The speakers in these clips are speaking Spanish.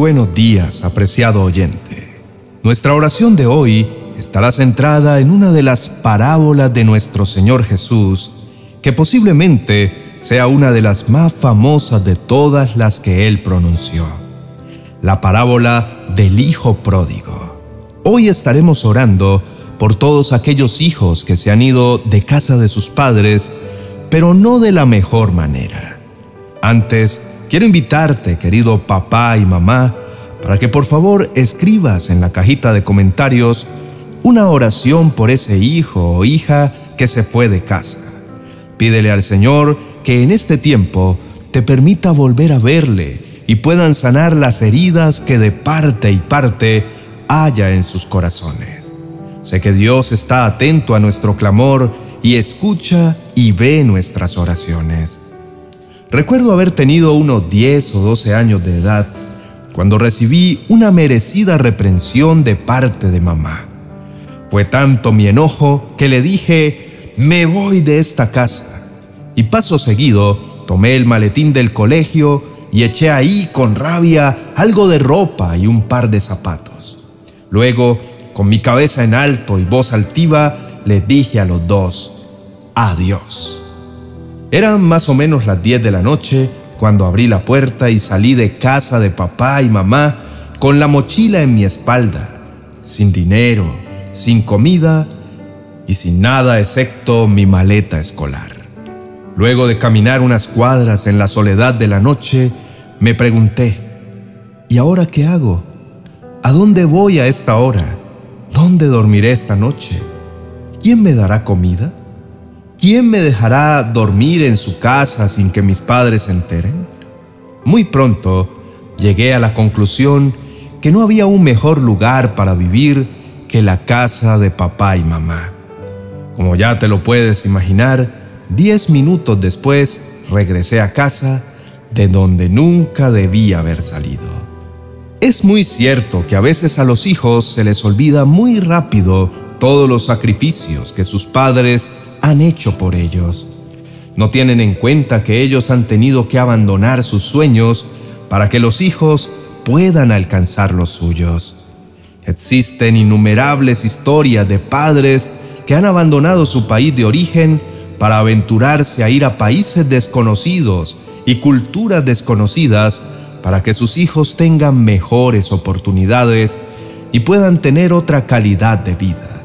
buenos días, apreciado oyente. Nuestra oración de hoy estará centrada en una de las parábolas de nuestro Señor Jesús, que posiblemente sea una de las más famosas de todas las que Él pronunció. La parábola del Hijo Pródigo. Hoy estaremos orando por todos aquellos hijos que se han ido de casa de sus padres, pero no de la mejor manera. Antes, quiero invitarte, querido papá y mamá, para que por favor escribas en la cajita de comentarios una oración por ese hijo o hija que se fue de casa. Pídele al Señor que en este tiempo te permita volver a verle y puedan sanar las heridas que de parte y parte haya en sus corazones. Sé que Dios está atento a nuestro clamor y escucha y ve nuestras oraciones. Recuerdo haber tenido unos 10 o 12 años de edad cuando recibí una merecida reprensión de parte de mamá. Fue tanto mi enojo que le dije, me voy de esta casa. Y paso seguido, tomé el maletín del colegio y eché ahí con rabia algo de ropa y un par de zapatos. Luego, con mi cabeza en alto y voz altiva, les dije a los dos, adiós. Eran más o menos las 10 de la noche cuando abrí la puerta y salí de casa de papá y mamá con la mochila en mi espalda, sin dinero, sin comida y sin nada excepto mi maleta escolar. Luego de caminar unas cuadras en la soledad de la noche, me pregunté, ¿y ahora qué hago? ¿A dónde voy a esta hora? ¿Dónde dormiré esta noche? ¿Quién me dará comida? ¿Quién me dejará dormir en su casa sin que mis padres se enteren? Muy pronto llegué a la conclusión que no había un mejor lugar para vivir que la casa de papá y mamá. Como ya te lo puedes imaginar, diez minutos después regresé a casa de donde nunca debía haber salido. Es muy cierto que a veces a los hijos se les olvida muy rápido todos los sacrificios que sus padres han hecho por ellos. No tienen en cuenta que ellos han tenido que abandonar sus sueños para que los hijos puedan alcanzar los suyos. Existen innumerables historias de padres que han abandonado su país de origen para aventurarse a ir a países desconocidos y culturas desconocidas para que sus hijos tengan mejores oportunidades y puedan tener otra calidad de vida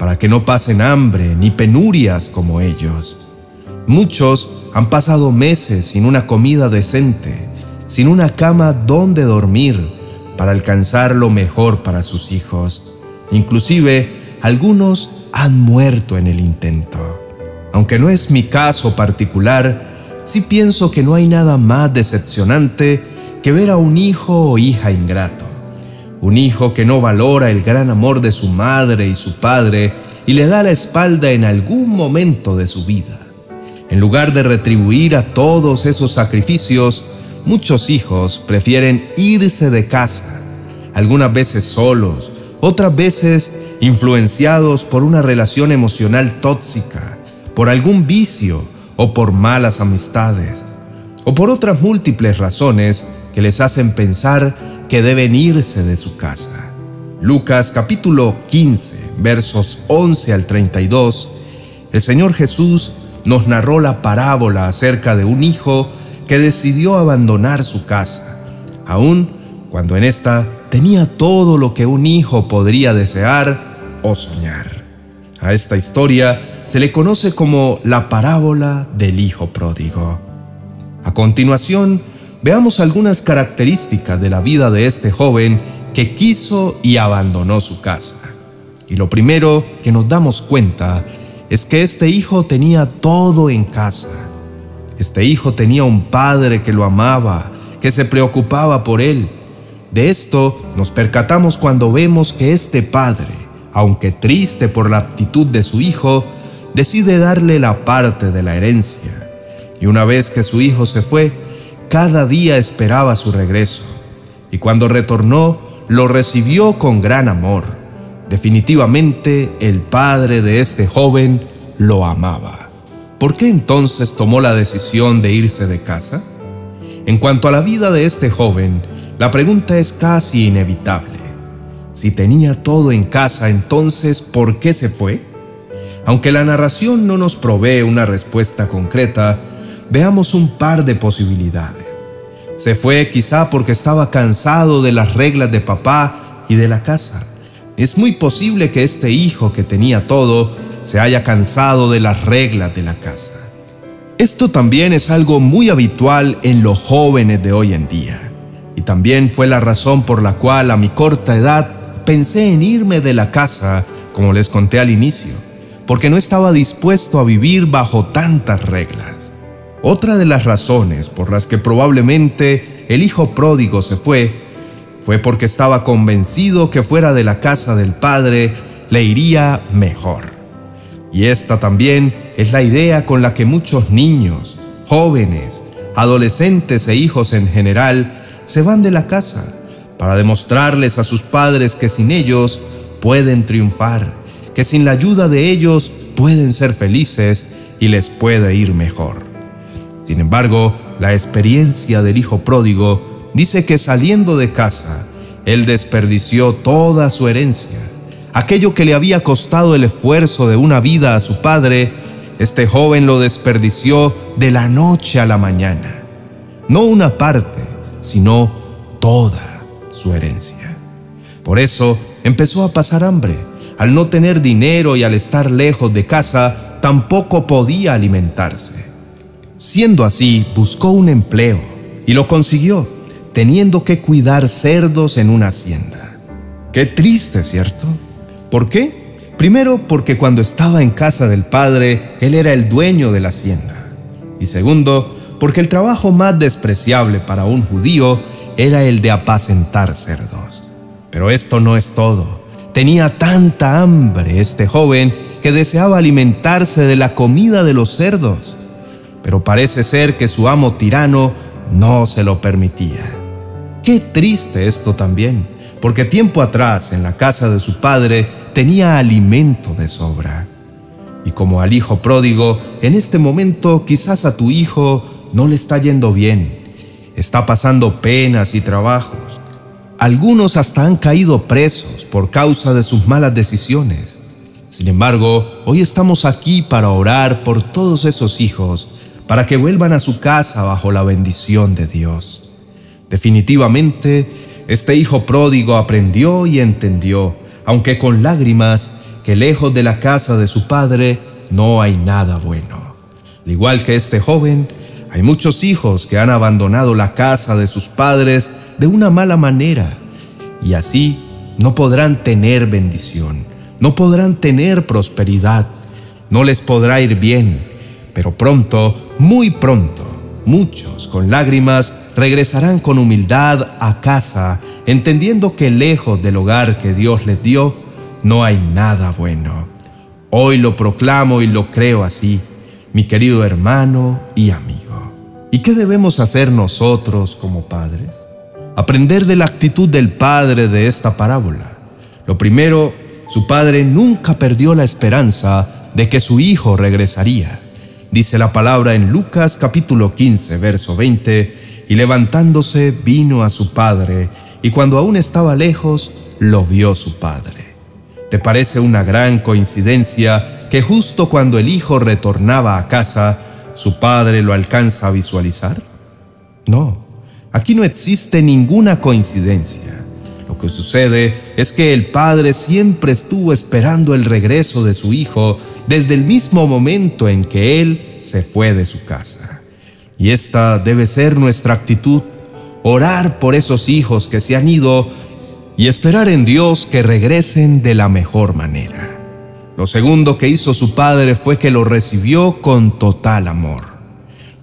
para que no pasen hambre ni penurias como ellos. Muchos han pasado meses sin una comida decente, sin una cama donde dormir, para alcanzar lo mejor para sus hijos. Inclusive, algunos han muerto en el intento. Aunque no es mi caso particular, sí pienso que no hay nada más decepcionante que ver a un hijo o hija ingrato un hijo que no valora el gran amor de su madre y su padre y le da la espalda en algún momento de su vida. En lugar de retribuir a todos esos sacrificios, muchos hijos prefieren irse de casa, algunas veces solos, otras veces influenciados por una relación emocional tóxica, por algún vicio o por malas amistades, o por otras múltiples razones que les hacen pensar que deben irse de su casa. Lucas capítulo 15, versos 11 al 32, el Señor Jesús nos narró la parábola acerca de un hijo que decidió abandonar su casa, aun cuando en esta tenía todo lo que un hijo podría desear o soñar. A esta historia se le conoce como la parábola del hijo pródigo. A continuación, veamos algunas características de la vida de este joven que quiso y abandonó su casa. Y lo primero que nos damos cuenta es que este hijo tenía todo en casa. Este hijo tenía un padre que lo amaba, que se preocupaba por él. De esto nos percatamos cuando vemos que este padre, aunque triste por la actitud de su hijo, decide darle la parte de la herencia. Y una vez que su hijo se fue, cada día esperaba su regreso y cuando retornó lo recibió con gran amor. Definitivamente el padre de este joven lo amaba. ¿Por qué entonces tomó la decisión de irse de casa? En cuanto a la vida de este joven, la pregunta es casi inevitable. Si tenía todo en casa, entonces, ¿por qué se fue? Aunque la narración no nos provee una respuesta concreta, veamos un par de posibilidades. Se fue quizá porque estaba cansado de las reglas de papá y de la casa. Es muy posible que este hijo que tenía todo se haya cansado de las reglas de la casa. Esto también es algo muy habitual en los jóvenes de hoy en día. Y también fue la razón por la cual a mi corta edad pensé en irme de la casa, como les conté al inicio, porque no estaba dispuesto a vivir bajo tantas reglas. Otra de las razones por las que probablemente el hijo pródigo se fue fue porque estaba convencido que fuera de la casa del padre le iría mejor. Y esta también es la idea con la que muchos niños, jóvenes, adolescentes e hijos en general se van de la casa para demostrarles a sus padres que sin ellos pueden triunfar, que sin la ayuda de ellos pueden ser felices y les puede ir mejor. Sin embargo, la experiencia del hijo pródigo dice que saliendo de casa, él desperdició toda su herencia. Aquello que le había costado el esfuerzo de una vida a su padre, este joven lo desperdició de la noche a la mañana. No una parte, sino toda su herencia. Por eso empezó a pasar hambre. Al no tener dinero y al estar lejos de casa, tampoco podía alimentarse. Siendo así, buscó un empleo y lo consiguió, teniendo que cuidar cerdos en una hacienda. Qué triste, ¿cierto? ¿Por qué? Primero, porque cuando estaba en casa del padre, él era el dueño de la hacienda. Y segundo, porque el trabajo más despreciable para un judío era el de apacentar cerdos. Pero esto no es todo. Tenía tanta hambre este joven que deseaba alimentarse de la comida de los cerdos. Pero parece ser que su amo tirano no se lo permitía. Qué triste esto también, porque tiempo atrás en la casa de su padre tenía alimento de sobra. Y como al hijo pródigo, en este momento quizás a tu hijo no le está yendo bien, está pasando penas y trabajos. Algunos hasta han caído presos por causa de sus malas decisiones. Sin embargo, hoy estamos aquí para orar por todos esos hijos, para que vuelvan a su casa bajo la bendición de Dios. Definitivamente, este hijo pródigo aprendió y entendió, aunque con lágrimas, que lejos de la casa de su padre no hay nada bueno. Al igual que este joven, hay muchos hijos que han abandonado la casa de sus padres de una mala manera y así no podrán tener bendición, no podrán tener prosperidad, no les podrá ir bien, pero pronto, muy pronto, muchos con lágrimas regresarán con humildad a casa, entendiendo que lejos del hogar que Dios les dio, no hay nada bueno. Hoy lo proclamo y lo creo así, mi querido hermano y amigo. ¿Y qué debemos hacer nosotros como padres? Aprender de la actitud del padre de esta parábola. Lo primero, su padre nunca perdió la esperanza de que su hijo regresaría. Dice la palabra en Lucas capítulo 15, verso 20, y levantándose vino a su padre, y cuando aún estaba lejos, lo vio su padre. ¿Te parece una gran coincidencia que justo cuando el hijo retornaba a casa, ¿Su padre lo alcanza a visualizar? No, aquí no existe ninguna coincidencia. Lo que sucede es que el padre siempre estuvo esperando el regreso de su hijo desde el mismo momento en que él se fue de su casa. Y esta debe ser nuestra actitud, orar por esos hijos que se han ido y esperar en Dios que regresen de la mejor manera. Lo segundo que hizo su padre fue que lo recibió con total amor.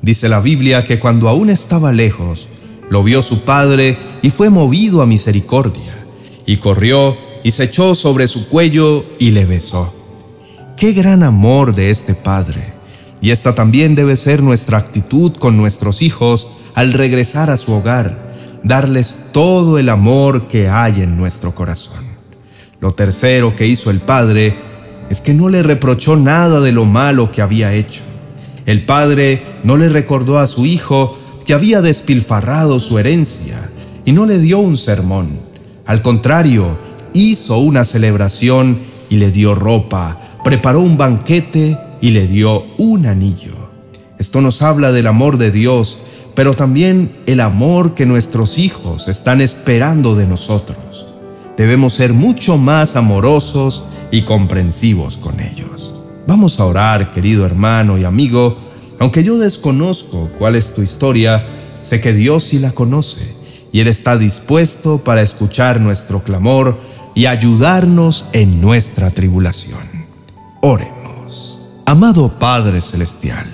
Dice la Biblia que cuando aún estaba lejos, lo vio su padre y fue movido a misericordia, y corrió y se echó sobre su cuello y le besó. Qué gran amor de este padre. Y esta también debe ser nuestra actitud con nuestros hijos al regresar a su hogar, darles todo el amor que hay en nuestro corazón. Lo tercero que hizo el padre es que no le reprochó nada de lo malo que había hecho. El padre no le recordó a su hijo que había despilfarrado su herencia y no le dio un sermón. Al contrario, hizo una celebración y le dio ropa, preparó un banquete y le dio un anillo. Esto nos habla del amor de Dios, pero también el amor que nuestros hijos están esperando de nosotros. Debemos ser mucho más amorosos y comprensivos con ellos. Vamos a orar, querido hermano y amigo, aunque yo desconozco cuál es tu historia, sé que Dios sí la conoce y Él está dispuesto para escuchar nuestro clamor y ayudarnos en nuestra tribulación. Oremos. Amado Padre Celestial,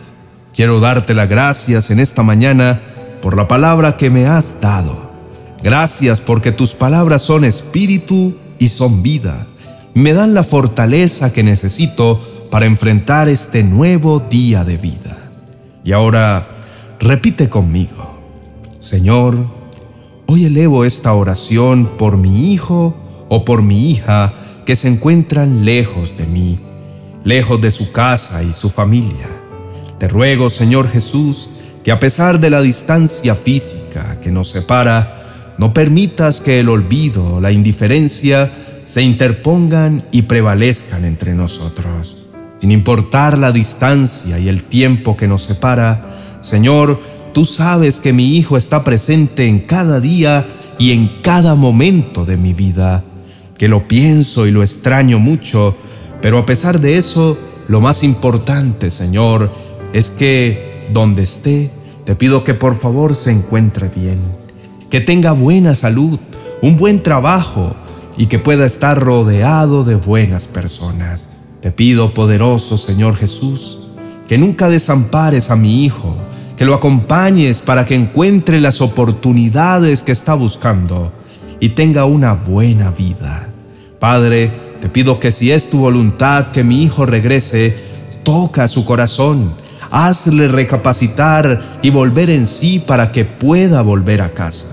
quiero darte las gracias en esta mañana por la palabra que me has dado. Gracias porque tus palabras son espíritu y son vida. Me dan la fortaleza que necesito para enfrentar este nuevo día de vida. Y ahora repite conmigo, Señor, hoy elevo esta oración por mi hijo o por mi hija que se encuentran lejos de mí, lejos de su casa y su familia. Te ruego, Señor Jesús, que a pesar de la distancia física que nos separa, no permitas que el olvido la indiferencia se interpongan y prevalezcan entre nosotros. Sin importar la distancia y el tiempo que nos separa, Señor, tú sabes que mi Hijo está presente en cada día y en cada momento de mi vida, que lo pienso y lo extraño mucho, pero a pesar de eso, lo más importante, Señor, es que donde esté, te pido que por favor se encuentre bien, que tenga buena salud, un buen trabajo y que pueda estar rodeado de buenas personas. Te pido, poderoso Señor Jesús, que nunca desampares a mi Hijo, que lo acompañes para que encuentre las oportunidades que está buscando y tenga una buena vida. Padre, te pido que si es tu voluntad que mi Hijo regrese, toca su corazón, hazle recapacitar y volver en sí para que pueda volver a casa.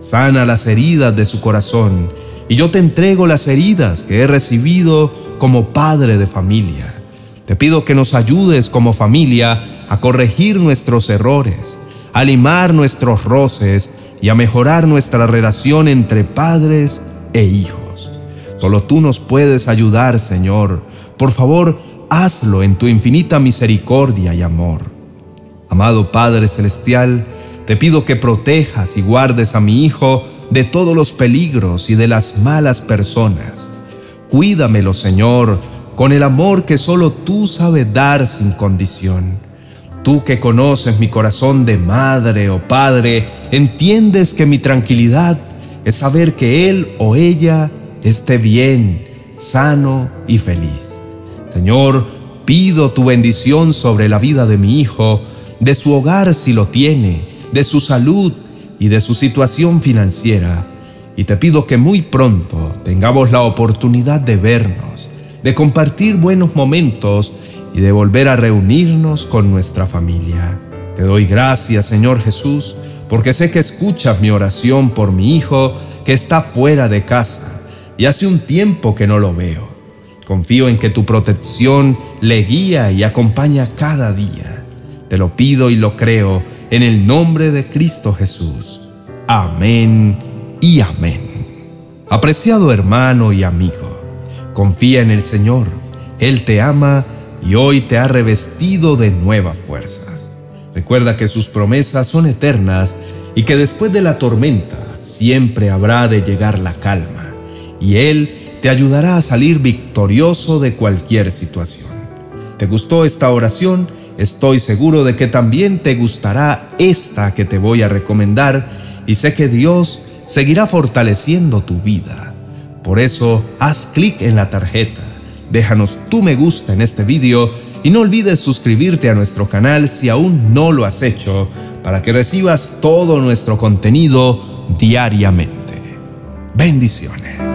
Sana las heridas de su corazón y yo te entrego las heridas que he recibido como padre de familia. Te pido que nos ayudes como familia a corregir nuestros errores, a limar nuestros roces y a mejorar nuestra relación entre padres e hijos. Solo tú nos puedes ayudar, Señor. Por favor, hazlo en tu infinita misericordia y amor. Amado Padre Celestial, te pido que protejas y guardes a mi Hijo de todos los peligros y de las malas personas Cuídamelo, Señor, con el amor que solo tú sabes dar sin condición. Tú que conoces mi corazón de madre o padre, entiendes que mi tranquilidad es saber que él o ella esté bien, sano y feliz. Señor, pido tu bendición sobre la vida de mi hijo, de su hogar si lo tiene, de su salud y de su situación financiera y te pido que muy pronto tengamos la oportunidad de vernos, de compartir buenos momentos y de volver a reunirnos con nuestra familia. Te doy gracias, Señor Jesús, porque sé que escuchas mi oración por mi hijo que está fuera de casa y hace un tiempo que no lo veo. Confío en que tu protección le guía y acompaña cada día. Te lo pido y lo creo en el nombre de Cristo Jesús. Amén y amén. Apreciado hermano y amigo, confía en el Señor, Él te ama y hoy te ha revestido de nuevas fuerzas. Recuerda que sus promesas son eternas y que después de la tormenta siempre habrá de llegar la calma y Él te ayudará a salir victorioso de cualquier situación. ¿Te gustó esta oración? Estoy seguro de que también te gustará esta que te voy a recomendar y sé que Dios seguirá fortaleciendo tu vida. Por eso, haz clic en la tarjeta, déjanos tu me gusta en este video y no olvides suscribirte a nuestro canal si aún no lo has hecho para que recibas todo nuestro contenido diariamente. Bendiciones.